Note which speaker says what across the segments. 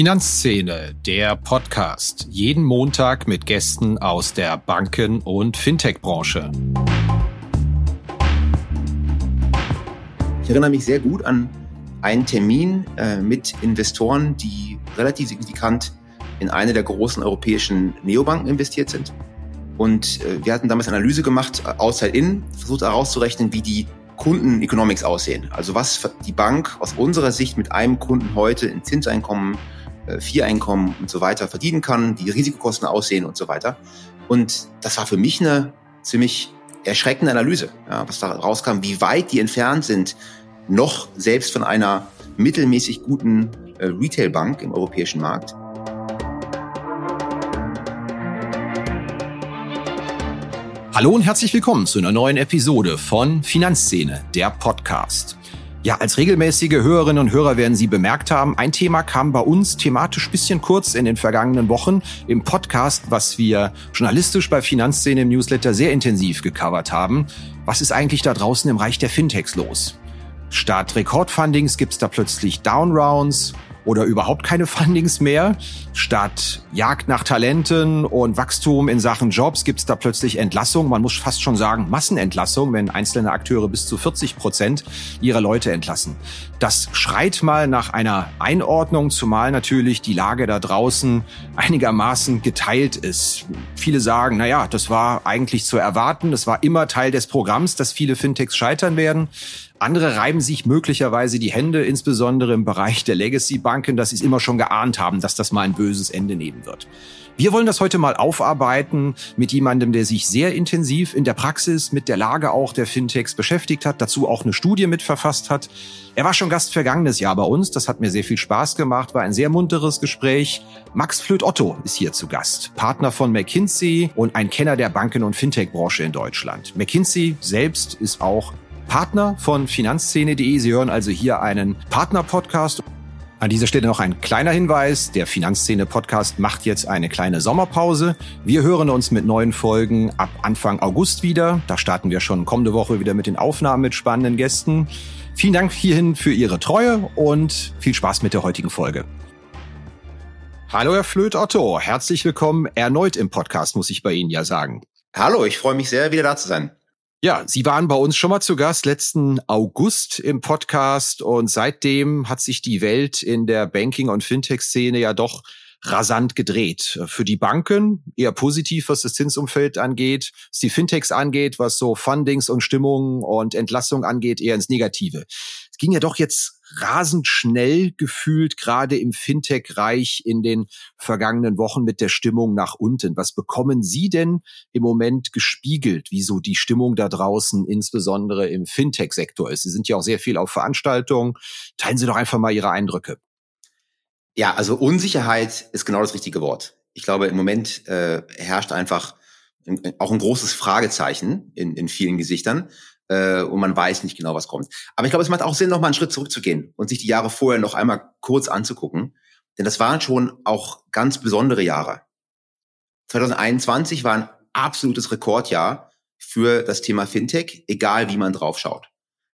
Speaker 1: Finanzszene, der Podcast. Jeden Montag mit Gästen aus der Banken- und Fintech-Branche.
Speaker 2: Ich erinnere mich sehr gut an einen Termin äh, mit Investoren, die relativ signifikant in eine der großen europäischen Neobanken investiert sind. Und äh, wir hatten damals eine Analyse gemacht, äh, outside-in, versucht herauszurechnen, wie die Kunden-Economics aussehen. Also was die Bank aus unserer Sicht mit einem Kunden heute in Zinseinkommen äh, Vier-Einkommen und so weiter verdienen kann, die Risikokosten aussehen und so weiter. Und das war für mich eine ziemlich erschreckende Analyse, ja, was da rauskam, wie weit die entfernt sind, noch selbst von einer mittelmäßig guten äh, Retailbank im europäischen Markt.
Speaker 1: Hallo und herzlich willkommen zu einer neuen Episode von Finanzszene, der Podcast. Ja, als regelmäßige Hörerinnen und Hörer werden Sie bemerkt haben, ein Thema kam bei uns thematisch bisschen kurz in den vergangenen Wochen im Podcast, was wir journalistisch bei Finanzszene im Newsletter sehr intensiv gecovert haben. Was ist eigentlich da draußen im Reich der Fintechs los? Statt Rekordfundings gibt's da plötzlich Downrounds oder überhaupt keine Fundings mehr. Statt Jagd nach Talenten und Wachstum in Sachen Jobs gibt es da plötzlich Entlassung. Man muss fast schon sagen Massenentlassung, wenn einzelne Akteure bis zu 40 Prozent ihrer Leute entlassen. Das schreit mal nach einer Einordnung, zumal natürlich die Lage da draußen einigermaßen geteilt ist. Viele sagen, na ja, das war eigentlich zu erwarten. Das war immer Teil des Programms, dass viele Fintechs scheitern werden. Andere reiben sich möglicherweise die Hände, insbesondere im Bereich der Legacy-Banken, dass sie es immer schon geahnt haben, dass das mal ein böses Ende nehmen wird. Wir wollen das heute mal aufarbeiten mit jemandem, der sich sehr intensiv in der Praxis mit der Lage auch der Fintechs beschäftigt hat, dazu auch eine Studie mitverfasst hat. Er war schon Gast vergangenes Jahr bei uns, das hat mir sehr viel Spaß gemacht, war ein sehr munteres Gespräch. Max Flöth-Otto ist hier zu Gast, Partner von McKinsey und ein Kenner der Banken- und Fintech-Branche in Deutschland. McKinsey selbst ist auch Partner von Finanzszene.de. Sie hören also hier einen Partner-Podcast. An dieser Stelle noch ein kleiner Hinweis. Der Finanzszene-Podcast macht jetzt eine kleine Sommerpause. Wir hören uns mit neuen Folgen ab Anfang August wieder. Da starten wir schon kommende Woche wieder mit den Aufnahmen mit spannenden Gästen. Vielen Dank hierhin für Ihre Treue und viel Spaß mit der heutigen Folge. Hallo, Herr Flöth Otto. Herzlich willkommen erneut im Podcast, muss ich bei Ihnen ja sagen.
Speaker 2: Hallo, ich freue mich sehr, wieder da zu sein.
Speaker 1: Ja, Sie waren bei uns schon mal zu Gast letzten August im Podcast und seitdem hat sich die Welt in der Banking- und Fintech-Szene ja doch rasant gedreht. Für die Banken eher positiv, was das Zinsumfeld angeht, was die Fintechs angeht, was so Fundings und Stimmung und Entlassung angeht, eher ins Negative. Ging ja doch jetzt rasend schnell gefühlt, gerade im Fintech-Reich in den vergangenen Wochen mit der Stimmung nach unten. Was bekommen Sie denn im Moment gespiegelt, wieso die Stimmung da draußen insbesondere im Fintech-Sektor ist? Sie sind ja auch sehr viel auf Veranstaltungen. Teilen Sie doch einfach mal Ihre Eindrücke.
Speaker 2: Ja, also Unsicherheit ist genau das richtige Wort. Ich glaube, im Moment äh, herrscht einfach auch ein großes Fragezeichen in, in vielen Gesichtern äh, und man weiß nicht genau, was kommt. Aber ich glaube, es macht auch Sinn, noch mal einen Schritt zurückzugehen und sich die Jahre vorher noch einmal kurz anzugucken. Denn das waren schon auch ganz besondere Jahre. 2021 war ein absolutes Rekordjahr für das Thema Fintech, egal wie man drauf schaut.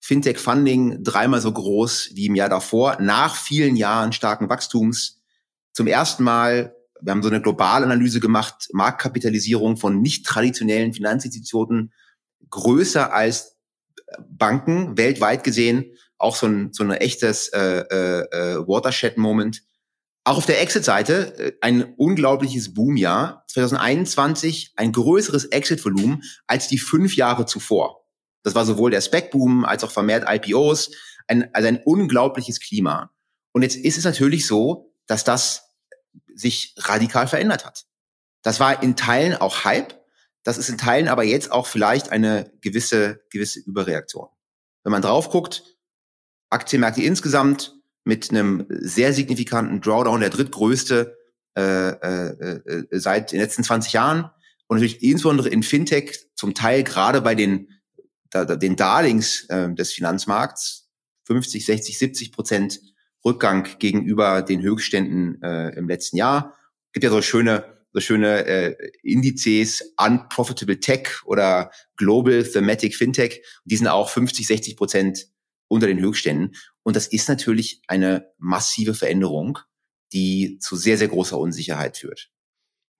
Speaker 2: Fintech-Funding dreimal so groß wie im Jahr davor, nach vielen Jahren starken Wachstums. Zum ersten Mal, wir haben so eine globale Analyse gemacht, Marktkapitalisierung von nicht traditionellen Finanzinstitutionen größer als Banken weltweit gesehen auch so ein, so ein echtes äh, äh, äh, Watershed-Moment. Auch auf der Exit-Seite äh, ein unglaubliches Boomjahr. 2021 ein größeres Exit-Volumen als die fünf Jahre zuvor. Das war sowohl der Spec-Boom als auch vermehrt IPOs. Ein, also ein unglaubliches Klima. Und jetzt ist es natürlich so, dass das sich radikal verändert hat. Das war in Teilen auch Hype, das ist in Teilen aber jetzt auch vielleicht eine gewisse, gewisse Überreaktion. Wenn man drauf guckt, Aktienmärkte insgesamt mit einem sehr signifikanten Drawdown, der drittgrößte äh, äh, äh, seit den letzten 20 Jahren und natürlich insbesondere in Fintech zum Teil gerade bei den, da, den Darlings äh, des Finanzmarkts 50, 60, 70 Prozent Rückgang gegenüber den Höchstständen äh, im letzten Jahr. Gibt ja so schöne so schöne äh, Indizes Unprofitable Tech oder Global Thematic Fintech. Die sind auch 50, 60 Prozent unter den Höchstständen. Und das ist natürlich eine massive Veränderung, die zu sehr, sehr großer Unsicherheit führt.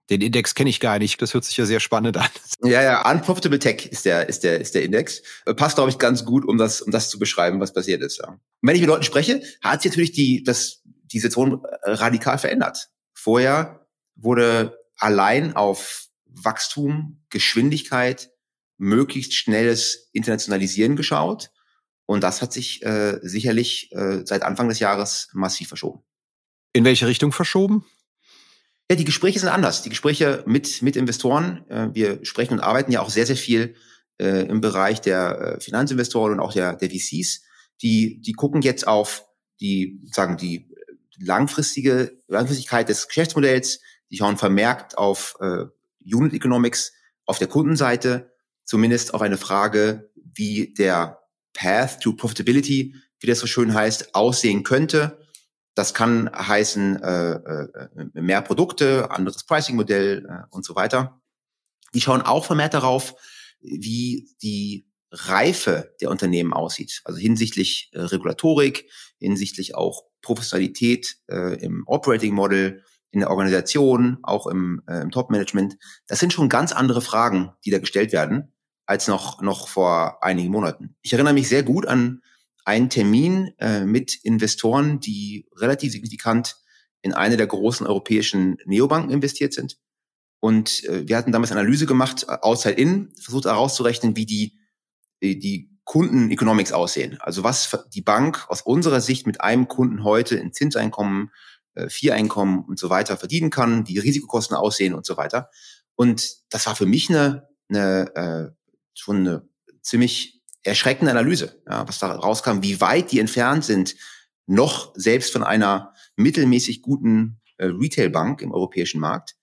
Speaker 1: Den Index kenne ich gar nicht. Das hört sich ja sehr spannend an.
Speaker 2: Ja, ja, Unprofitable Tech ist der, ist der, ist der Index. Äh, passt, glaube ich, ganz gut, um das, um das zu beschreiben, was passiert ist. Ja. Und wenn ich mit Leuten spreche, hat sich natürlich die, das, die Situation äh, radikal verändert. Vorher wurde allein auf Wachstum, Geschwindigkeit, möglichst schnelles Internationalisieren geschaut. Und das hat sich äh, sicherlich äh, seit Anfang des Jahres massiv verschoben.
Speaker 1: In welche Richtung verschoben?
Speaker 2: Ja, die Gespräche sind anders. Die Gespräche mit, mit Investoren. Äh, wir sprechen und arbeiten ja auch sehr, sehr viel äh, im Bereich der äh, Finanzinvestoren und auch der, der VCs. Die, die gucken jetzt auf die, sagen, die langfristige Langfristigkeit des Geschäftsmodells. Die schauen vermerkt auf äh, Unit Economics auf der Kundenseite, zumindest auf eine Frage, wie der Path to Profitability, wie das so schön heißt, aussehen könnte. Das kann heißen äh, äh, mehr Produkte, anderes Pricing-Modell äh, und so weiter. Die schauen auch vermehrt darauf, wie die Reife der Unternehmen aussieht. Also hinsichtlich äh, Regulatorik, hinsichtlich auch Professionalität äh, im Operating Model, in der Organisation, auch im, äh, im Top-Management. Das sind schon ganz andere Fragen, die da gestellt werden, als noch, noch vor einigen Monaten. Ich erinnere mich sehr gut an einen Termin äh, mit Investoren, die relativ signifikant in eine der großen europäischen Neobanken investiert sind. Und äh, wir hatten damals Analyse gemacht, äh, outside in, versucht herauszurechnen, wie die, die, Kunden-Economics aussehen. Also was die Bank aus unserer Sicht mit einem Kunden heute in Zinseinkommen, äh, Vier-Einkommen und so weiter verdienen kann, die Risikokosten aussehen und so weiter. Und das war für mich eine, eine äh, schon eine ziemlich erschreckende Analyse, ja, was da rauskam, wie weit die entfernt sind, noch selbst von einer mittelmäßig guten äh, Retailbank im europäischen Markt.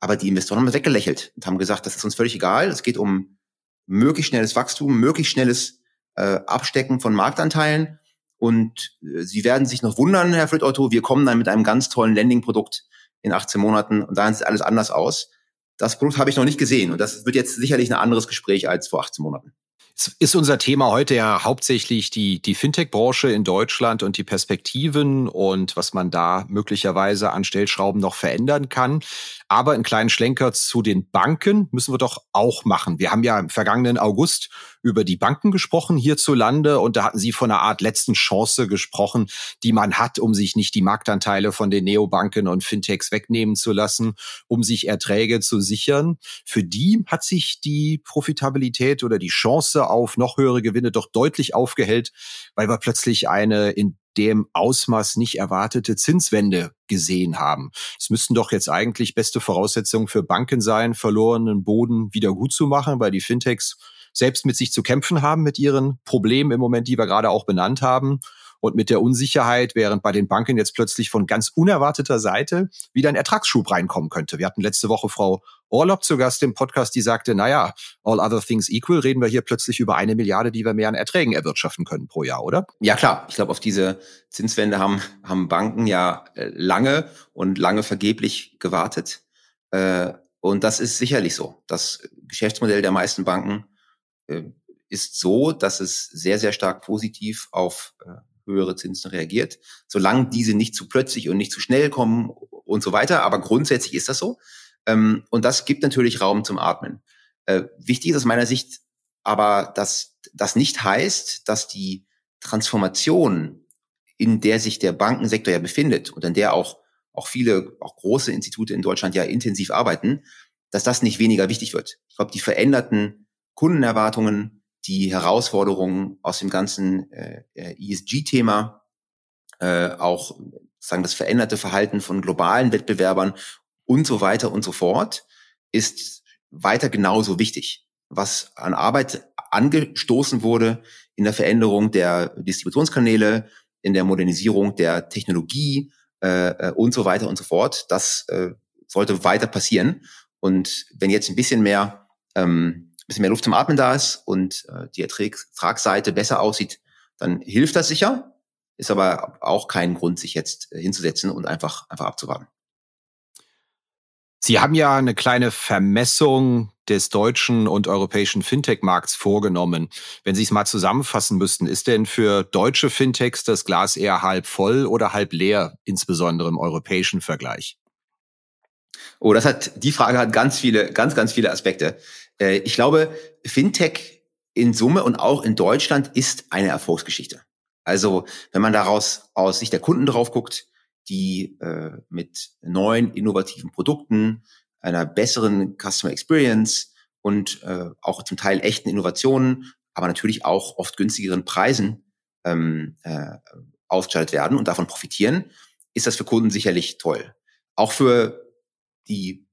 Speaker 2: Aber die Investoren haben weggelächelt und haben gesagt, das ist uns völlig egal. Es geht um möglichst schnelles Wachstum, möglichst schnelles äh, Abstecken von Marktanteilen. Und äh, Sie werden sich noch wundern, Herr Fritz wir kommen dann mit einem ganz tollen Landing-Produkt in 18 Monaten und dann sieht alles anders aus. Das Produkt habe ich noch nicht gesehen und das wird jetzt sicherlich ein anderes Gespräch als vor 18 Monaten.
Speaker 1: Es ist unser Thema heute ja hauptsächlich die, die Fintech-Branche in Deutschland und die Perspektiven und was man da möglicherweise an Stellschrauben noch verändern kann. Aber einen kleinen Schlenker zu den Banken müssen wir doch auch machen. Wir haben ja im vergangenen August über die Banken gesprochen hierzulande und da hatten Sie von einer Art letzten Chance gesprochen, die man hat, um sich nicht die Marktanteile von den Neobanken und Fintechs wegnehmen zu lassen, um sich Erträge zu sichern. Für die hat sich die Profitabilität oder die Chance auf noch höhere Gewinne doch deutlich aufgehellt, weil wir plötzlich eine in dem Ausmaß nicht erwartete Zinswende gesehen haben. Es müssten doch jetzt eigentlich beste Voraussetzungen für Banken sein, verlorenen Boden wieder gut zu machen, weil die Fintechs selbst mit sich zu kämpfen haben, mit ihren Problemen im Moment, die wir gerade auch benannt haben und mit der Unsicherheit, während bei den Banken jetzt plötzlich von ganz unerwarteter Seite wieder ein Ertragsschub reinkommen könnte. Wir hatten letzte Woche Frau Orlob zu Gast im Podcast, die sagte, naja, all other things equal, reden wir hier plötzlich über eine Milliarde, die wir mehr an Erträgen erwirtschaften können pro Jahr, oder?
Speaker 2: Ja, klar. Ich glaube, auf diese Zinswende haben, haben Banken ja äh, lange und lange vergeblich gewartet. Äh, und das ist sicherlich so. Das Geschäftsmodell der meisten Banken ist so, dass es sehr, sehr stark positiv auf höhere Zinsen reagiert, solange diese nicht zu plötzlich und nicht zu schnell kommen und so weiter. Aber grundsätzlich ist das so. Ähm, und das gibt natürlich Raum zum Atmen. Äh, wichtig ist aus meiner Sicht aber, dass das nicht heißt, dass die Transformation, in der sich der Bankensektor ja befindet und an der auch, auch viele, auch große Institute in Deutschland ja intensiv arbeiten, dass das nicht weniger wichtig wird. Ich glaube, die veränderten Kundenerwartungen, die Herausforderungen aus dem ganzen äh, ESG-Thema, äh, auch sagen das veränderte Verhalten von globalen Wettbewerbern und so weiter und so fort, ist weiter genauso wichtig. Was an Arbeit angestoßen wurde in der Veränderung der Distributionskanäle, in der Modernisierung der Technologie äh, äh und so weiter und so fort, das äh, sollte weiter passieren. Und wenn jetzt ein bisschen mehr, ähm, bisschen mehr Luft zum Atmen da ist und äh, die Ertragsseite besser aussieht, dann hilft das sicher. Ist aber auch kein Grund, sich jetzt hinzusetzen und einfach, einfach abzuwarten.
Speaker 1: Sie haben ja eine kleine Vermessung des deutschen und europäischen Fintech-Markts vorgenommen. Wenn Sie es mal zusammenfassen müssten, ist denn für deutsche Fintechs das Glas eher halb voll oder halb leer, insbesondere im europäischen Vergleich?
Speaker 2: Oh, das hat, die Frage hat ganz viele, ganz, ganz viele Aspekte. Äh, ich glaube, Fintech in Summe und auch in Deutschland ist eine Erfolgsgeschichte. Also, wenn man daraus aus Sicht der Kunden drauf guckt, die äh, mit neuen, innovativen Produkten, einer besseren Customer Experience und äh, auch zum Teil echten Innovationen, aber natürlich auch oft günstigeren Preisen ähm, äh, ausgeschaltet werden und davon profitieren, ist das für Kunden sicherlich toll. Auch für die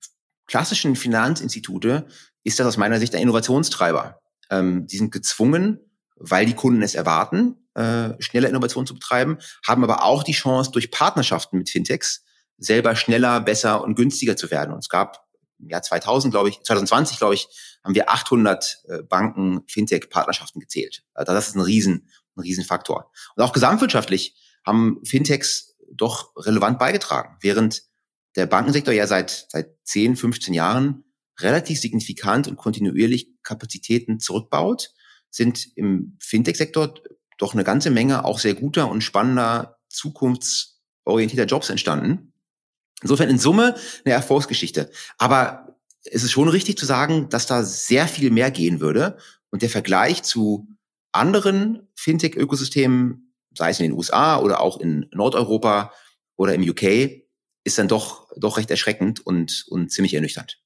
Speaker 2: klassischen Finanzinstitute ist das aus meiner Sicht ein Innovationstreiber. Ähm, die sind gezwungen, weil die Kunden es erwarten, äh, schnelle Innovation zu betreiben, haben aber auch die Chance, durch Partnerschaften mit Fintechs selber schneller, besser und günstiger zu werden. Und es gab im Jahr 2000, glaube ich, 2020, glaube ich, haben wir 800 äh, Banken Fintech-Partnerschaften gezählt. Also das ist ein riesen, ein Riesenfaktor. Und auch gesamtwirtschaftlich haben Fintechs doch relevant beigetragen, während der Bankensektor ja seit, seit 10, 15 Jahren relativ signifikant und kontinuierlich Kapazitäten zurückbaut, sind im Fintech-Sektor doch eine ganze Menge auch sehr guter und spannender, zukunftsorientierter Jobs entstanden. Insofern in Summe eine Erfolgsgeschichte. Aber es ist schon richtig zu sagen, dass da sehr viel mehr gehen würde. Und der Vergleich zu anderen Fintech-Ökosystemen, sei es in den USA oder auch in Nordeuropa oder im UK, ist dann doch, doch recht erschreckend und, und ziemlich ernüchternd.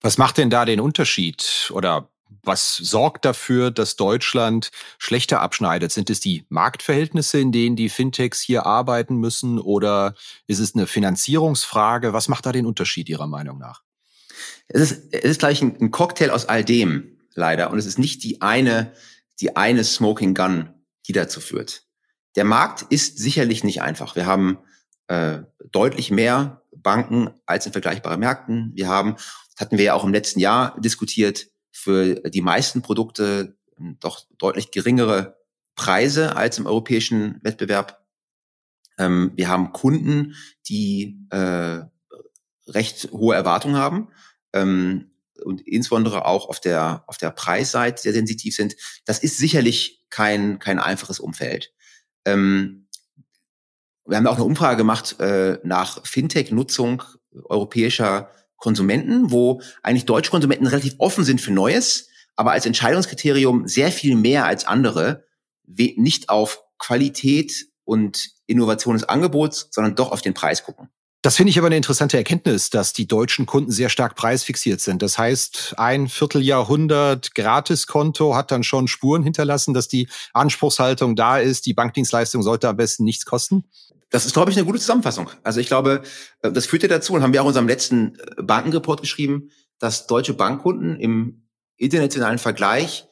Speaker 1: Was macht denn da den Unterschied oder was sorgt dafür, dass Deutschland schlechter abschneidet? Sind es die Marktverhältnisse, in denen die Fintechs hier arbeiten müssen oder ist es eine Finanzierungsfrage? Was macht da den Unterschied Ihrer Meinung nach?
Speaker 2: Es ist, es ist gleich ein, Cocktail aus all dem, leider. Und es ist nicht die eine, die eine Smoking Gun, die dazu führt. Der Markt ist sicherlich nicht einfach. Wir haben äh, deutlich mehr Banken als in vergleichbaren Märkten. Wir haben, hatten wir ja auch im letzten Jahr diskutiert, für die meisten Produkte doch deutlich geringere Preise als im europäischen Wettbewerb. Ähm, wir haben Kunden, die äh, recht hohe Erwartungen haben ähm, und insbesondere auch auf der auf der Preisseite sehr sensitiv sind. Das ist sicherlich kein kein einfaches Umfeld. Ähm, wir haben auch eine Umfrage gemacht äh, nach Fintech-Nutzung europäischer Konsumenten, wo eigentlich deutsche Konsumenten relativ offen sind für Neues, aber als Entscheidungskriterium sehr viel mehr als andere nicht auf Qualität und Innovation des Angebots, sondern doch auf den Preis gucken.
Speaker 1: Das finde ich aber eine interessante Erkenntnis, dass die deutschen Kunden sehr stark preisfixiert sind. Das heißt, ein Vierteljahrhundert Gratiskonto hat dann schon Spuren hinterlassen, dass die Anspruchshaltung da ist, die Bankdienstleistung sollte am besten nichts kosten?
Speaker 2: Das ist, glaube ich, eine gute Zusammenfassung. Also ich glaube, äh, das führt ja dazu, und haben wir auch in unserem letzten äh, Bankenreport geschrieben, dass deutsche Bankkunden im internationalen Vergleich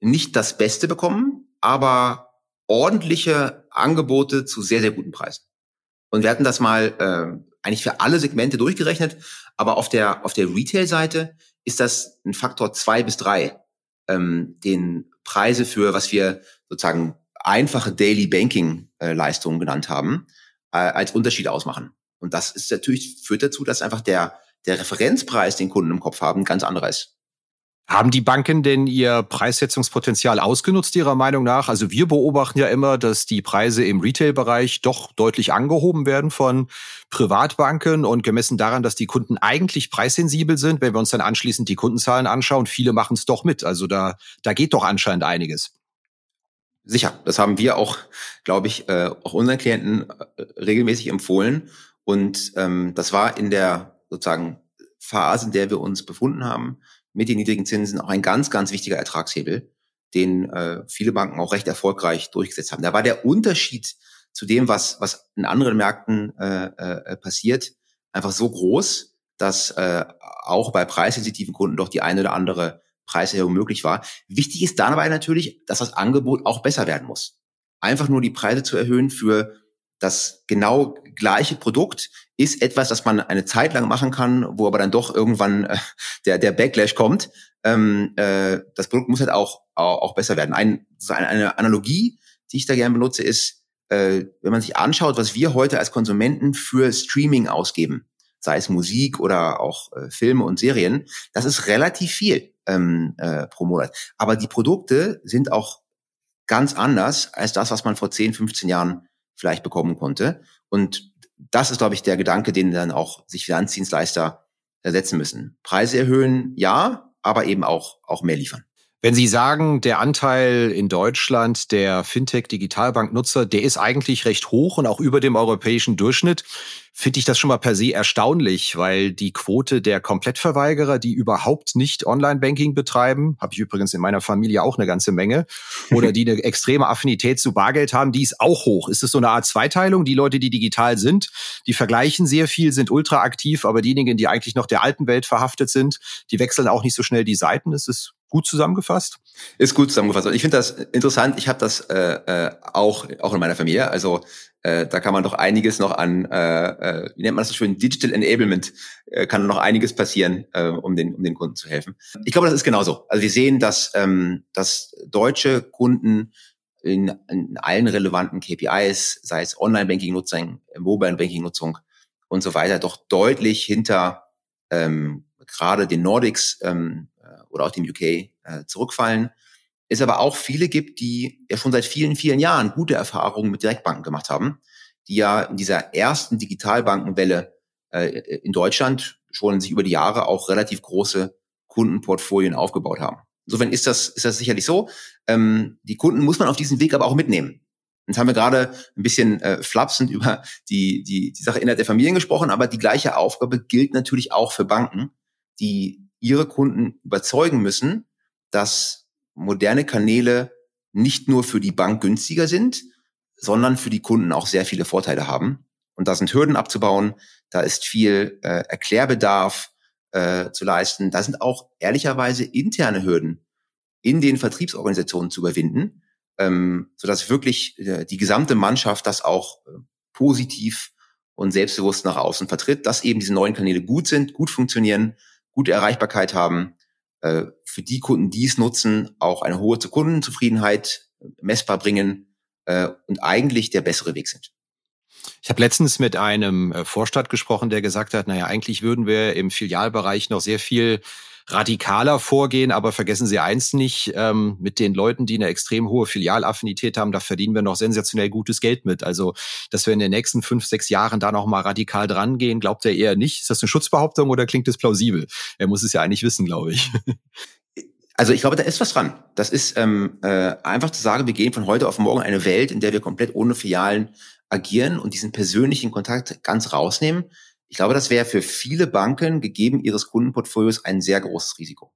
Speaker 2: nicht das Beste bekommen, aber ordentliche Angebote zu sehr, sehr guten Preisen. Und wir hatten das mal äh, eigentlich für alle Segmente durchgerechnet, aber auf der, auf der Retail-Seite ist das ein Faktor zwei bis drei, ähm, den Preise für, was wir sozusagen einfache Daily Banking äh, Leistungen genannt haben, äh, als Unterschied ausmachen. Und das ist natürlich, führt dazu, dass einfach der, der Referenzpreis, den Kunden im Kopf haben, ganz anderer ist.
Speaker 1: Haben die Banken denn ihr Preissetzungspotenzial ausgenutzt, Ihrer Meinung nach? Also wir beobachten ja immer, dass die Preise im Retail-Bereich doch deutlich angehoben werden von Privatbanken und gemessen daran, dass die Kunden eigentlich preissensibel sind, wenn wir uns dann anschließend die Kundenzahlen anschauen, viele machen es doch mit. Also da, da geht doch anscheinend einiges.
Speaker 2: Sicher, das haben wir auch, glaube ich, äh, auch unseren Klienten äh, regelmäßig empfohlen. Und ähm, das war in der sozusagen Phase, in der wir uns befunden haben, mit den niedrigen Zinsen auch ein ganz, ganz wichtiger Ertragshebel, den äh, viele Banken auch recht erfolgreich durchgesetzt haben. Da war der Unterschied zu dem, was, was in anderen Märkten äh, äh, passiert, einfach so groß, dass äh, auch bei preissensitiven Kunden doch die eine oder andere Preiserhöhung möglich war. Wichtig ist dabei natürlich, dass das Angebot auch besser werden muss. Einfach nur die Preise zu erhöhen für das genau gleiche Produkt ist etwas, das man eine Zeit lang machen kann, wo aber dann doch irgendwann äh, der, der Backlash kommt. Ähm, äh, das Produkt muss halt auch, auch, auch besser werden. Ein, eine Analogie, die ich da gerne benutze, ist, äh, wenn man sich anschaut, was wir heute als Konsumenten für Streaming ausgeben. Sei es Musik oder auch äh, Filme und Serien. Das ist relativ viel ähm, äh, pro Monat. Aber die Produkte sind auch ganz anders als das, was man vor 10, 15 Jahren vielleicht bekommen konnte. Und das ist, glaube ich, der Gedanke, den dann auch sich Finanzdienstleister ersetzen müssen. Preise erhöhen, ja, aber eben auch, auch mehr liefern.
Speaker 1: Wenn Sie sagen, der Anteil in Deutschland der Fintech-Digitalbank-Nutzer, der ist eigentlich recht hoch und auch über dem europäischen Durchschnitt, finde ich das schon mal per se erstaunlich, weil die Quote der Komplettverweigerer, die überhaupt nicht Online-Banking betreiben, habe ich übrigens in meiner Familie auch eine ganze Menge, oder die eine extreme Affinität zu Bargeld haben, die ist auch hoch. Ist es so eine Art Zweiteilung? Die Leute, die digital sind, die vergleichen sehr viel, sind ultra aktiv, aber diejenigen, die eigentlich noch der alten Welt verhaftet sind, die wechseln auch nicht so schnell die Seiten. Ist es gut zusammengefasst?
Speaker 2: Ist gut zusammengefasst. Und ich finde das interessant. Ich habe das äh, äh, auch, auch in meiner Familie. Also äh, da kann man doch einiges noch an, äh, äh, wie nennt man das so schön, Digital Enablement, äh, kann noch einiges passieren, äh, um, den, um den Kunden zu helfen. Ich glaube, das ist genauso. Also wir sehen, dass, ähm, dass deutsche Kunden in, in allen relevanten KPIs, sei es Online-Banking-Nutzung, Mobile-Banking-Nutzung und so weiter, doch deutlich hinter ähm, gerade den Nordics ähm, äh, oder auch dem UK äh, zurückfallen es aber auch viele gibt, die ja schon seit vielen, vielen Jahren gute Erfahrungen mit Direktbanken gemacht haben, die ja in dieser ersten Digitalbankenwelle äh, in Deutschland schon sich über die Jahre auch relativ große Kundenportfolien aufgebaut haben. Insofern ist das, ist das sicherlich so. Ähm, die Kunden muss man auf diesem Weg aber auch mitnehmen. Jetzt haben wir gerade ein bisschen äh, flapsend über die, die, die Sache innerhalb der Familien gesprochen, aber die gleiche Aufgabe gilt natürlich auch für Banken, die ihre Kunden überzeugen müssen, dass moderne Kanäle nicht nur für die Bank günstiger sind, sondern für die Kunden auch sehr viele Vorteile haben. Und da sind Hürden abzubauen, da ist viel äh, Erklärbedarf äh, zu leisten. Da sind auch ehrlicherweise interne Hürden in den Vertriebsorganisationen zu überwinden, ähm, sodass wirklich äh, die gesamte Mannschaft das auch äh, positiv und selbstbewusst nach außen vertritt, dass eben diese neuen Kanäle gut sind, gut funktionieren, gute Erreichbarkeit haben äh, für die Kunden, die es nutzen, auch eine hohe Kundenzufriedenheit messbar bringen äh, und eigentlich der bessere Weg sind.
Speaker 1: Ich habe letztens mit einem äh, Vorstand gesprochen, der gesagt hat, naja, eigentlich würden wir im Filialbereich noch sehr viel radikaler vorgehen, aber vergessen Sie eins nicht, ähm, mit den Leuten, die eine extrem hohe Filialaffinität haben, da verdienen wir noch sensationell gutes Geld mit. Also, dass wir in den nächsten fünf, sechs Jahren da noch mal radikal dran gehen, glaubt er eher nicht. Ist das eine Schutzbehauptung oder klingt es plausibel? Er muss es ja eigentlich wissen, glaube ich.
Speaker 2: Also ich glaube, da ist was dran. Das ist ähm, äh, einfach zu sagen, wir gehen von heute auf morgen eine Welt, in der wir komplett ohne Filialen agieren und diesen persönlichen Kontakt ganz rausnehmen. Ich glaube, das wäre für viele Banken gegeben ihres Kundenportfolios ein sehr großes Risiko.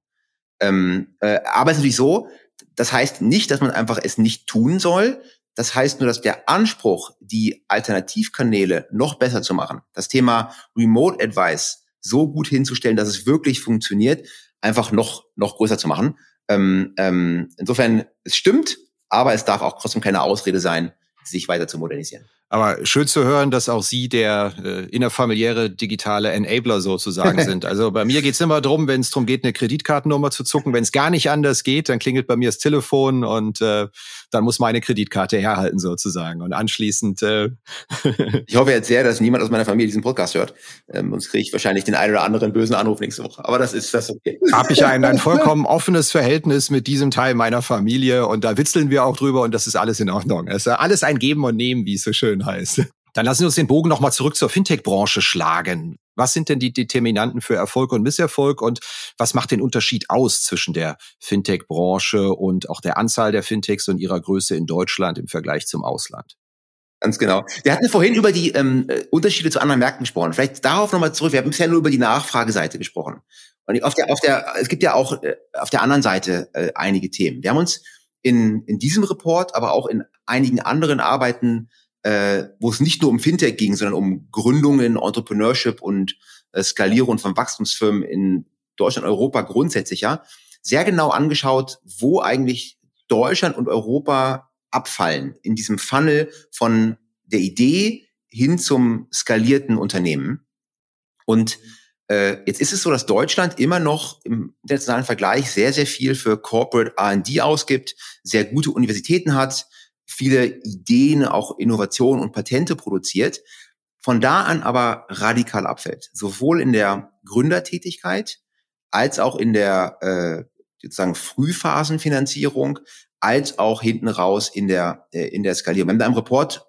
Speaker 2: Ähm, äh, aber es ist natürlich so, das heißt nicht, dass man einfach es nicht tun soll. Das heißt nur, dass der Anspruch, die Alternativkanäle noch besser zu machen, das Thema Remote Advice so gut hinzustellen, dass es wirklich funktioniert, einfach noch, noch größer zu machen. Ähm, ähm, insofern, es stimmt, aber es darf auch trotzdem keine Ausrede sein, sich weiter zu modernisieren.
Speaker 1: Aber schön zu hören, dass auch Sie der äh, innerfamiliäre digitale Enabler sozusagen sind. Also bei mir geht's immer drum, wenn es darum geht, eine Kreditkartennummer zu zucken. Wenn es gar nicht anders geht, dann klingelt bei mir das Telefon und äh, dann muss meine Kreditkarte herhalten sozusagen. Und anschließend. Äh
Speaker 2: ich hoffe jetzt sehr, dass niemand aus meiner Familie diesen Podcast hört. Ähm, sonst kriege ich wahrscheinlich den einen oder anderen bösen Anruf nächste Woche. Aber das ist das okay.
Speaker 1: Habe ich ein, ein vollkommen offenes Verhältnis mit diesem Teil meiner Familie und da witzeln wir auch drüber und das ist alles in Ordnung. Es ist alles ein Geben und Nehmen, wie es so schön heißt. Dann lassen Sie uns den Bogen nochmal zurück zur Fintech-Branche schlagen. Was sind denn die Determinanten für Erfolg und Misserfolg und was macht den Unterschied aus zwischen der Fintech-Branche und auch der Anzahl der Fintechs und ihrer Größe in Deutschland im Vergleich zum Ausland?
Speaker 2: Ganz genau. Wir hatten vorhin über die ähm, äh, Unterschiede zu anderen Märkten gesprochen. Vielleicht darauf nochmal zurück. Wir haben bisher nur über die Nachfrageseite gesprochen. Und auf der, auf der, es gibt ja auch äh, auf der anderen Seite äh, einige Themen. Wir haben uns in, in diesem Report, aber auch in einigen anderen Arbeiten äh, wo es nicht nur um Fintech ging, sondern um Gründungen, Entrepreneurship und äh, Skalierung von Wachstumsfirmen in Deutschland, Europa grundsätzlich ja, sehr genau angeschaut, wo eigentlich Deutschland und Europa abfallen in diesem Funnel von der Idee hin zum skalierten Unternehmen. Und äh, jetzt ist es so, dass Deutschland immer noch im internationalen Vergleich sehr, sehr viel für Corporate R&D ausgibt, sehr gute Universitäten hat, viele Ideen, auch Innovationen und Patente produziert. von da an aber radikal abfällt. Sowohl in der Gründertätigkeit als auch in der äh, sozusagen Frühphasenfinanzierung, als auch hinten raus in der, äh, in der Skalierung. Wir haben da im Report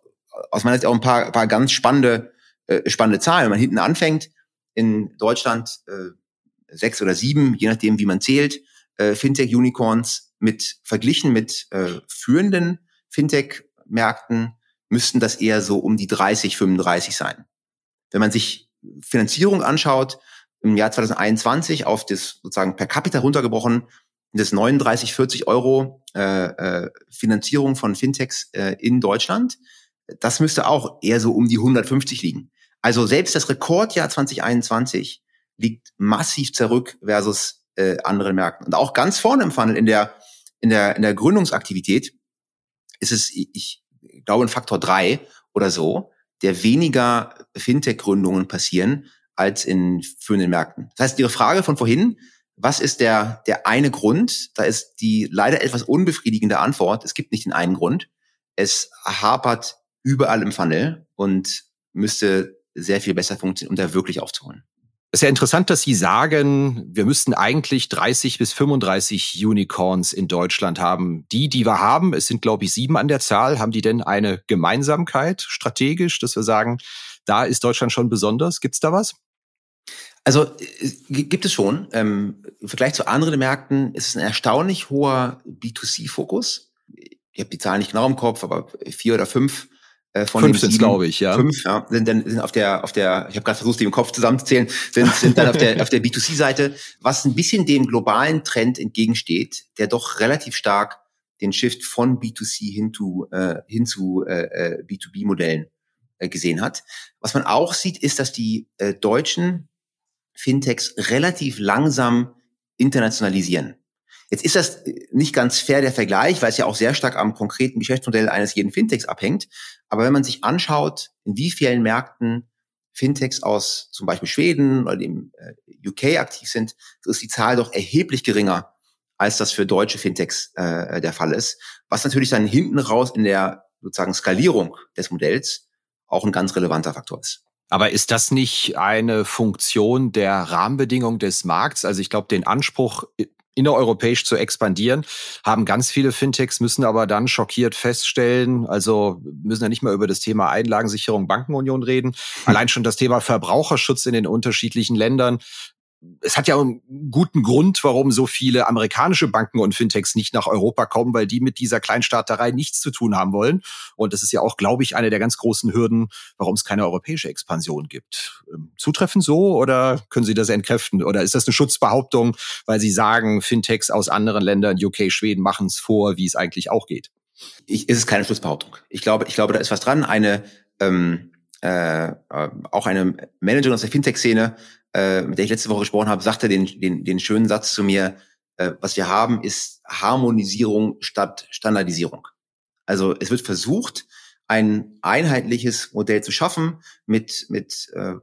Speaker 2: aus meiner Sicht auch ein paar, paar ganz spannende, äh, spannende Zahlen. Wenn man hinten anfängt, in Deutschland äh, sechs oder sieben, je nachdem, wie man zählt, äh, Fintech-Unicorns mit verglichen mit äh, führenden Fintech-Märkten müssten das eher so um die 30, 35 sein. Wenn man sich Finanzierung anschaut, im Jahr 2021 auf das sozusagen per Capita runtergebrochen, das 39, 40 Euro äh, äh, Finanzierung von Fintechs äh, in Deutschland. Das müsste auch eher so um die 150 liegen. Also selbst das Rekordjahr 2021 liegt massiv zurück versus äh, anderen Märkten. Und auch ganz vorne im Funnel in der, in der, in der Gründungsaktivität ist es, ich glaube, ein Faktor drei oder so, der weniger Fintech-Gründungen passieren als in führenden Märkten. Das heißt, Ihre Frage von vorhin, was ist der, der eine Grund? Da ist die leider etwas unbefriedigende Antwort. Es gibt nicht den einen Grund. Es hapert überall im Funnel und müsste sehr viel besser funktionieren, um da wirklich aufzuholen.
Speaker 1: Es ist ja interessant, dass Sie sagen, wir müssten eigentlich 30 bis 35 Unicorns in Deutschland haben. Die, die wir haben, es sind glaube ich sieben an der Zahl, haben die denn eine Gemeinsamkeit strategisch, dass wir sagen, da ist Deutschland schon besonders? Gibt's da was?
Speaker 2: Also äh, gibt es schon. Ähm, Im Vergleich zu anderen Märkten ist es ein erstaunlich hoher B2C-Fokus. Ich habe die Zahlen nicht genau im Kopf, aber vier oder fünf
Speaker 1: von fünf sind glaube ich, ja.
Speaker 2: Fünf, ja, sind dann sind auf der auf der ich habe gerade versucht, die im Kopf zusammenzuzählen, sind sind dann auf der auf der B2C-Seite, was ein bisschen dem globalen Trend entgegensteht, der doch relativ stark den Shift von B2C hin zu äh, hin zu äh, B2B-Modellen äh, äh, gesehen hat. Was man auch sieht, ist, dass die äh, deutschen Fintechs relativ langsam internationalisieren. Jetzt ist das nicht ganz fair der Vergleich, weil es ja auch sehr stark am konkreten Geschäftsmodell eines jeden Fintechs abhängt. Aber wenn man sich anschaut, in wie vielen Märkten Fintechs aus zum Beispiel Schweden oder dem äh, UK aktiv sind, so ist die Zahl doch erheblich geringer, als das für deutsche Fintechs äh, der Fall ist. Was natürlich dann hinten raus in der sozusagen Skalierung des Modells auch ein ganz relevanter Faktor ist.
Speaker 1: Aber ist das nicht eine Funktion der Rahmenbedingungen des Markts? Also ich glaube, den Anspruch innereuropäisch zu expandieren, haben ganz viele Fintechs, müssen aber dann schockiert feststellen, also müssen ja nicht mehr über das Thema Einlagensicherung, Bankenunion reden. Allein schon das Thema Verbraucherschutz in den unterschiedlichen Ländern es hat ja einen guten Grund, warum so viele amerikanische Banken und Fintechs nicht nach Europa kommen, weil die mit dieser Kleinstaaterei nichts zu tun haben wollen. Und das ist ja auch, glaube ich, eine der ganz großen Hürden, warum es keine europäische Expansion gibt. Ähm, Zutreffen so oder können Sie das entkräften? Oder ist das eine Schutzbehauptung, weil Sie sagen, Fintechs aus anderen Ländern, UK, Schweden, machen es vor, wie es eigentlich auch geht?
Speaker 2: Ich, ist es keine Schutzbehauptung. Ich glaube, ich glaube, da ist was dran. Eine ähm, äh, äh auch eine Managerin aus der Fintech-Szene äh, mit der ich letzte Woche gesprochen habe, sagte den, den, den schönen Satz zu mir, äh, was wir haben, ist Harmonisierung statt Standardisierung. Also es wird versucht, ein einheitliches Modell zu schaffen mit, mit äh,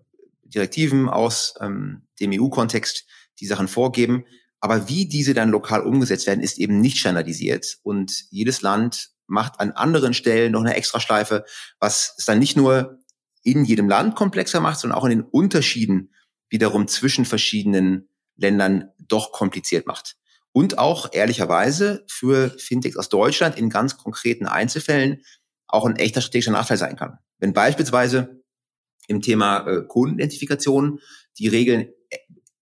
Speaker 2: Direktiven aus ähm, dem EU-Kontext, die Sachen vorgeben. Aber wie diese dann lokal umgesetzt werden, ist eben nicht standardisiert. Und jedes Land macht an anderen Stellen noch eine Extraschleife, was es dann nicht nur in jedem Land komplexer macht, sondern auch in den Unterschieden wiederum zwischen verschiedenen Ländern doch kompliziert macht. Und auch ehrlicherweise für Fintechs aus Deutschland in ganz konkreten Einzelfällen auch ein echter strategischer Nachteil sein kann. Wenn beispielsweise im Thema äh, Kundenidentifikation die Regeln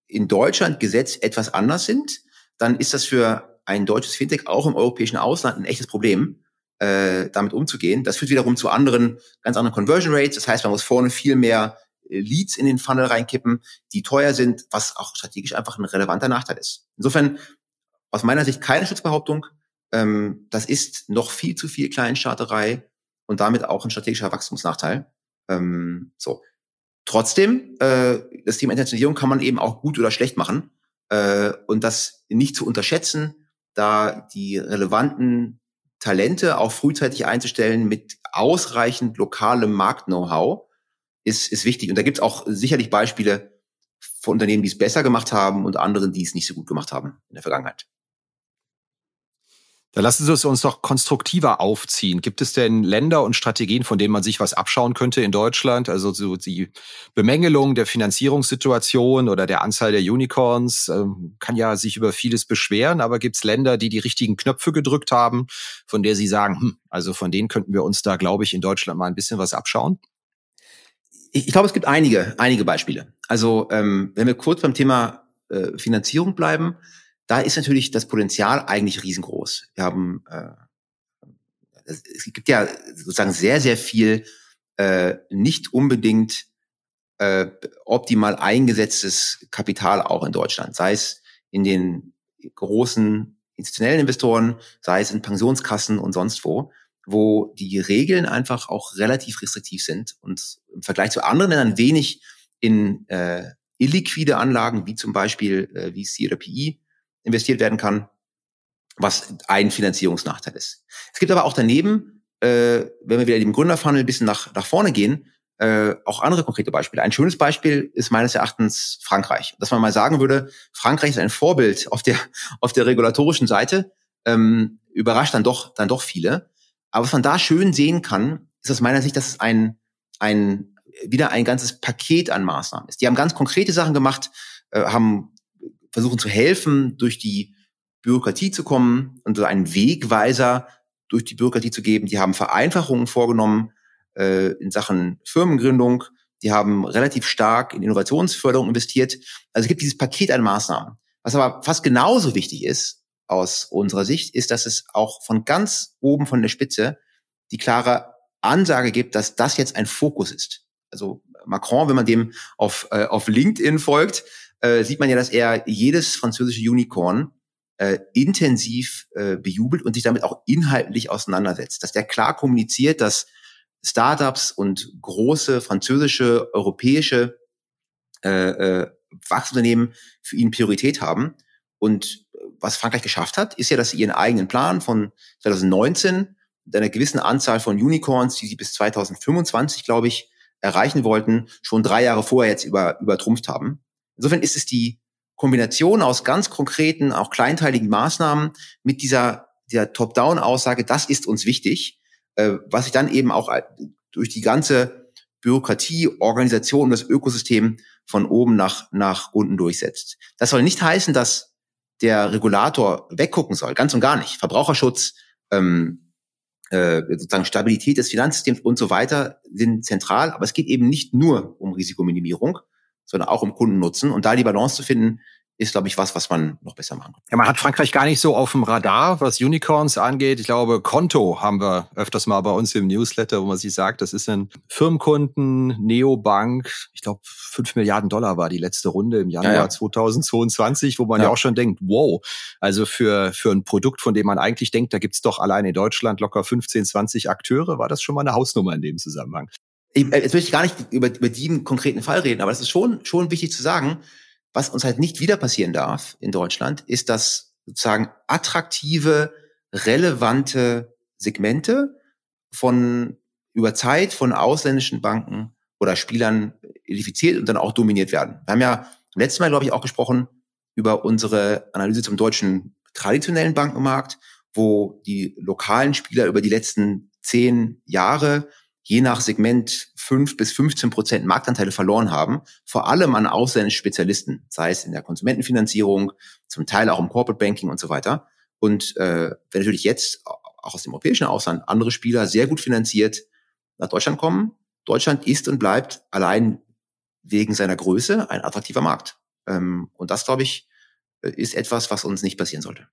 Speaker 2: in Deutschland Gesetz etwas anders sind, dann ist das für ein deutsches Fintech auch im europäischen Ausland ein echtes Problem, äh, damit umzugehen. Das führt wiederum zu anderen, ganz anderen Conversion Rates. Das heißt, man muss vorne viel mehr Leads in den Funnel reinkippen, die teuer sind, was auch strategisch einfach ein relevanter Nachteil ist. Insofern aus meiner Sicht keine Schutzbehauptung. Ähm, das ist noch viel zu viel Kleinstarterei und damit auch ein strategischer Wachstumsnachteil. Ähm, so. Trotzdem, äh, das Thema Internationalisierung kann man eben auch gut oder schlecht machen. Äh, und das nicht zu unterschätzen, da die relevanten Talente auch frühzeitig einzustellen mit ausreichend lokalem Markt-Know-how, ist, ist wichtig. Und da gibt es auch sicherlich Beispiele von Unternehmen, die es besser gemacht haben und anderen, die es nicht so gut gemacht haben in der Vergangenheit.
Speaker 1: Da lassen Sie es uns doch konstruktiver aufziehen. Gibt es denn Länder und Strategien, von denen man sich was abschauen könnte in Deutschland? Also so die Bemängelung der Finanzierungssituation oder der Anzahl der Unicorns ähm, kann ja sich über vieles beschweren, aber gibt es Länder, die die richtigen Knöpfe gedrückt haben, von der Sie sagen, hm, also von denen könnten wir uns da, glaube ich, in Deutschland mal ein bisschen was abschauen?
Speaker 2: Ich, ich glaube, es gibt einige, einige Beispiele. Also ähm, wenn wir kurz beim Thema äh, Finanzierung bleiben, da ist natürlich das Potenzial eigentlich riesengroß. Wir haben, äh, es gibt ja sozusagen sehr, sehr viel äh, nicht unbedingt äh, optimal eingesetztes Kapital auch in Deutschland, sei es in den großen institutionellen Investoren, sei es in Pensionskassen und sonst wo, wo die Regeln einfach auch relativ restriktiv sind und im Vergleich zu anderen Ländern wenig in äh, illiquide Anlagen wie zum Beispiel äh, VC oder PI investiert werden kann, was ein Finanzierungsnachteil ist. Es gibt aber auch daneben, äh, wenn wir wieder dem Gründerfunnel ein bisschen nach, nach vorne gehen, äh, auch andere konkrete Beispiele. Ein schönes Beispiel ist meines Erachtens Frankreich. Dass man mal sagen würde, Frankreich ist ein Vorbild auf der, auf der regulatorischen Seite, ähm, überrascht dann doch, dann doch viele. Aber was man da schön sehen kann, ist aus meiner Sicht, dass es ein, ein, wieder ein ganzes Paket an Maßnahmen ist. Die haben ganz konkrete Sachen gemacht, äh, haben versuchen zu helfen, durch die Bürokratie zu kommen und so einen Wegweiser durch die Bürokratie zu geben. Die haben Vereinfachungen vorgenommen äh, in Sachen Firmengründung. Die haben relativ stark in Innovationsförderung investiert. Also es gibt dieses Paket an Maßnahmen. Was aber fast genauso wichtig ist aus unserer Sicht, ist, dass es auch von ganz oben von der Spitze die klare Ansage gibt, dass das jetzt ein Fokus ist. Also Macron, wenn man dem auf, äh, auf LinkedIn folgt, äh, sieht man ja, dass er jedes französische Unicorn äh, intensiv äh, bejubelt und sich damit auch inhaltlich auseinandersetzt. Dass der klar kommuniziert, dass Startups und große französische, europäische äh, äh, Wachstumsunternehmen für ihn Priorität haben. Und was Frankreich geschafft hat, ist ja, dass sie ihren eigenen Plan von 2019 mit einer gewissen Anzahl von Unicorns, die sie bis 2025, glaube ich, erreichen wollten, schon drei Jahre vorher jetzt über, übertrumpft haben. Insofern ist es die Kombination aus ganz konkreten, auch kleinteiligen Maßnahmen mit dieser, dieser Top-Down-Aussage, das ist uns wichtig, äh, was sich dann eben auch durch die ganze Bürokratie, Organisation und das Ökosystem von oben nach, nach unten durchsetzt. Das soll nicht heißen, dass der Regulator weggucken soll, ganz und gar nicht. Verbraucherschutz, ähm, äh, sozusagen Stabilität des Finanzsystems und so weiter sind zentral, aber es geht eben nicht nur um Risikominimierung, sondern auch um Kundennutzen. Und da die Balance zu finden, ist, glaube ich, was, was man noch besser machen kann.
Speaker 1: Ja, man hat Frankreich gar nicht so auf dem Radar, was Unicorns angeht. Ich glaube, Konto haben wir öfters mal bei uns im Newsletter, wo man sich sagt, das ist ein Firmenkunden, Neobank. Ich glaube, fünf Milliarden Dollar war die letzte Runde im Januar ja, ja. 2022, wo man ja. ja. auch schon denkt, wow, also für, für ein Produkt, von dem man eigentlich denkt, da gibt's doch allein in Deutschland locker 15, 20 Akteure, war das schon mal eine Hausnummer in dem Zusammenhang.
Speaker 2: Ich, äh, jetzt möchte ich gar nicht über, über diesen konkreten Fall reden, aber es ist schon, schon wichtig zu sagen, was uns halt nicht wieder passieren darf in Deutschland, ist, dass sozusagen attraktive, relevante Segmente von über Zeit von ausländischen Banken oder Spielern identifiziert und dann auch dominiert werden. Wir haben ja letztes Mal, glaube ich, auch gesprochen über unsere Analyse zum deutschen traditionellen Bankenmarkt, wo die lokalen Spieler über die letzten zehn Jahre je nach Segment fünf bis 15 Prozent Marktanteile verloren haben, vor allem an ausländischen Spezialisten, sei es in der Konsumentenfinanzierung, zum Teil auch im Corporate Banking und so weiter. Und äh, wenn natürlich jetzt auch aus dem europäischen Ausland andere Spieler sehr gut finanziert nach Deutschland kommen, Deutschland ist und bleibt allein wegen seiner Größe ein attraktiver Markt. Ähm, und das, glaube ich, ist etwas, was uns nicht passieren sollte.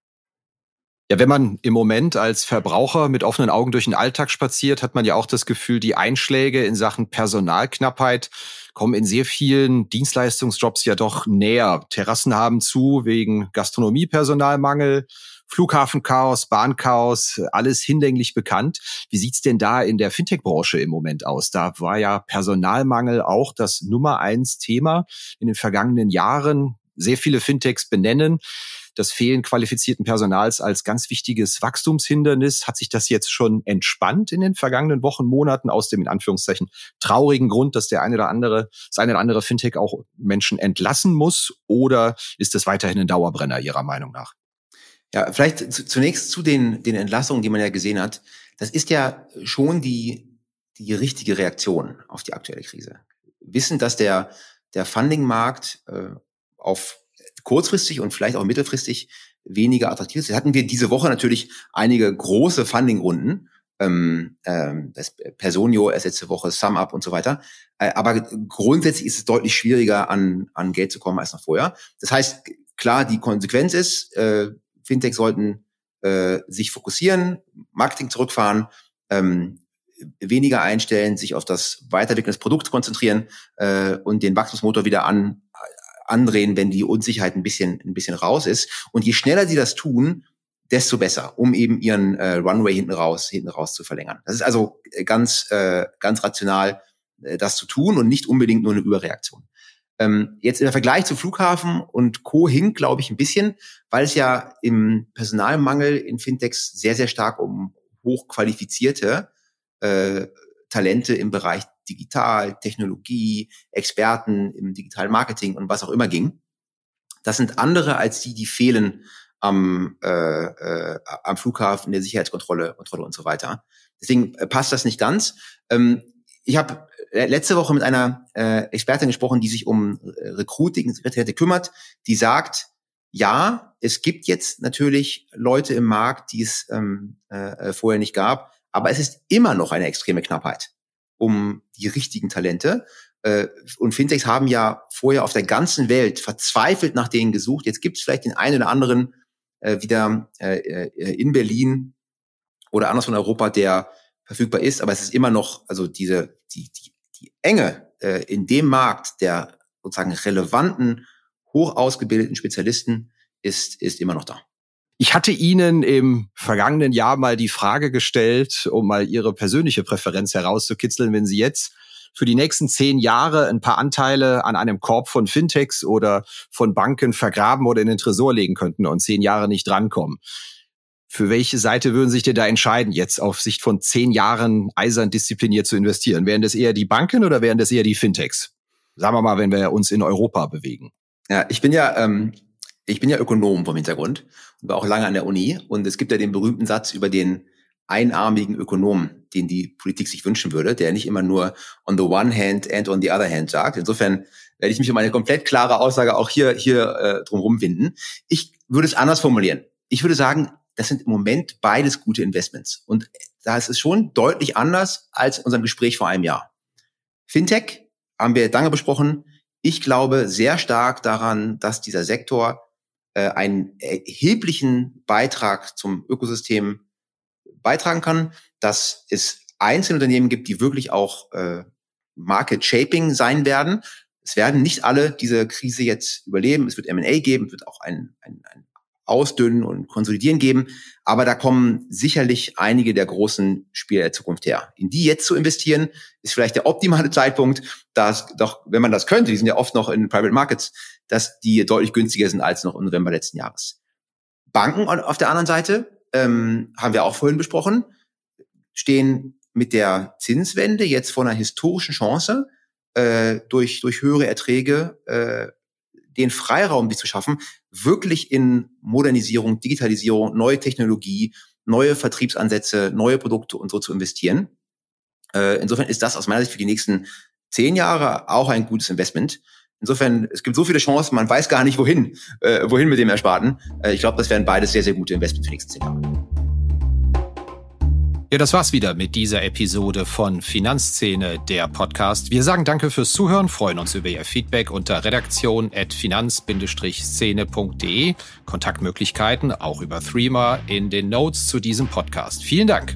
Speaker 1: Ja, wenn man im Moment als Verbraucher mit offenen Augen durch den Alltag spaziert, hat man ja auch das Gefühl, die Einschläge in Sachen Personalknappheit kommen in sehr vielen Dienstleistungsjobs ja doch näher. Terrassen haben zu wegen Gastronomiepersonalmangel, Flughafenchaos, Bahnchaos, alles hinlänglich bekannt. Wie sieht's denn da in der Fintech-Branche im Moment aus? Da war ja Personalmangel auch das Nummer eins Thema in den vergangenen Jahren. Sehr viele Fintechs benennen das Fehlen qualifizierten Personals als ganz wichtiges Wachstumshindernis. Hat sich das jetzt schon entspannt in den vergangenen Wochen, Monaten aus dem in Anführungszeichen traurigen Grund, dass der eine oder andere, das eine oder andere Fintech auch Menschen entlassen muss? Oder ist es weiterhin ein Dauerbrenner Ihrer Meinung nach?
Speaker 2: Ja, vielleicht zunächst zu den, den Entlassungen, die man ja gesehen hat. Das ist ja schon die, die richtige Reaktion auf die aktuelle Krise. Wissen, dass der, der Funding-Markt äh, auf kurzfristig und vielleicht auch mittelfristig weniger attraktiv ist. Hatten wir diese Woche natürlich einige große Funding-Runden. Ähm, ähm, das Personio erst letzte Woche, SumUp und so weiter. Äh, aber grundsätzlich ist es deutlich schwieriger, an, an Geld zu kommen als noch vorher. Das heißt, klar, die Konsequenz ist, äh, Fintech sollten äh, sich fokussieren, Marketing zurückfahren, ähm, weniger einstellen, sich auf das Weiterentwickeln des Produkts konzentrieren äh, und den Wachstumsmotor wieder an, andrehen, wenn die Unsicherheit ein bisschen, ein bisschen raus ist. Und je schneller sie das tun, desto besser, um eben ihren äh, Runway hinten raus, hinten raus zu verlängern. Das ist also ganz, äh, ganz rational, äh, das zu tun und nicht unbedingt nur eine Überreaktion. Ähm, jetzt im Vergleich zu Flughafen und Co. hinkt, glaube ich, ein bisschen, weil es ja im Personalmangel in Fintechs sehr, sehr stark um hochqualifizierte äh, Talente im Bereich Digital, Technologie, Experten im digitalen Marketing und was auch immer ging. Das sind andere als die, die fehlen am, äh, äh, am Flughafen, der Sicherheitskontrolle Kontrolle und so weiter. Deswegen äh, passt das nicht ganz. Ähm, ich habe äh, letzte Woche mit einer äh, Expertin gesprochen, die sich um äh, Recruiting kümmert, die sagt, ja, es gibt jetzt natürlich Leute im Markt, die es ähm, äh, vorher nicht gab, aber es ist immer noch eine extreme Knappheit um die richtigen Talente. Äh, und Fintechs haben ja vorher auf der ganzen Welt verzweifelt nach denen gesucht. Jetzt gibt es vielleicht den einen oder anderen äh, wieder äh, äh, in Berlin oder anders von Europa, der verfügbar ist, aber es ist immer noch, also diese, die, die, die Enge äh, in dem Markt der sozusagen relevanten, hoch ausgebildeten Spezialisten ist, ist immer noch da.
Speaker 1: Ich hatte Ihnen im vergangenen Jahr mal die Frage gestellt, um mal Ihre persönliche Präferenz herauszukitzeln, wenn Sie jetzt für die nächsten zehn Jahre ein paar Anteile an einem Korb von Fintechs oder von Banken vergraben oder in den Tresor legen könnten und zehn Jahre nicht drankommen. Für welche Seite würden Sie sich denn da entscheiden, jetzt auf Sicht von zehn Jahren eisern diszipliniert zu investieren? Wären das eher die Banken oder wären das eher die Fintechs? Sagen wir mal, wenn wir uns in Europa bewegen.
Speaker 2: Ja, ich bin ja, ähm, ich bin ja Ökonom vom Hintergrund und war auch lange an der Uni. Und es gibt ja den berühmten Satz über den einarmigen Ökonomen, den die Politik sich wünschen würde, der nicht immer nur on the one hand and on the other hand sagt. Insofern werde ich mich um eine komplett klare Aussage auch hier, hier äh, drumherum winden. Ich würde es anders formulieren. Ich würde sagen, das sind im Moment beides gute Investments. Und da ist es schon deutlich anders als unserem Gespräch vor einem Jahr. Fintech haben wir lange besprochen. Ich glaube sehr stark daran, dass dieser Sektor äh, einen erheblichen Beitrag zum Ökosystem beitragen kann, dass es einzelne Unternehmen gibt, die wirklich auch äh, Market Shaping sein werden. Es werden nicht alle diese Krise jetzt überleben. Es wird M&A geben, es wird auch ein, ein, ein Ausdünnen und Konsolidieren geben. Aber da kommen sicherlich einige der großen Spieler der Zukunft her. In die jetzt zu investieren, ist vielleicht der optimale Zeitpunkt, dass doch, wenn man das könnte, die sind ja oft noch in Private Markets, dass die deutlich günstiger sind als noch im November letzten Jahres. Banken auf der anderen Seite, ähm, haben wir auch vorhin besprochen, stehen mit der Zinswende jetzt vor einer historischen Chance, äh, durch, durch höhere Erträge äh, den Freiraum, die zu schaffen, wirklich in Modernisierung, Digitalisierung, neue Technologie, neue Vertriebsansätze, neue Produkte und so zu investieren. Äh, insofern ist das aus meiner Sicht für die nächsten zehn Jahre auch ein gutes Investment. Insofern, es gibt so viele Chancen, man weiß gar nicht, wohin, äh, wohin mit dem Ersparten. Äh, ich glaube, das wären beides sehr, sehr gute Investments für die nächsten.
Speaker 1: Ja, das war's wieder mit dieser Episode von Finanzszene, der Podcast. Wir sagen danke fürs Zuhören, freuen uns über Ihr Feedback unter redaktion.finanz-szene.de. Kontaktmöglichkeiten auch über Threema in den Notes zu diesem Podcast. Vielen Dank.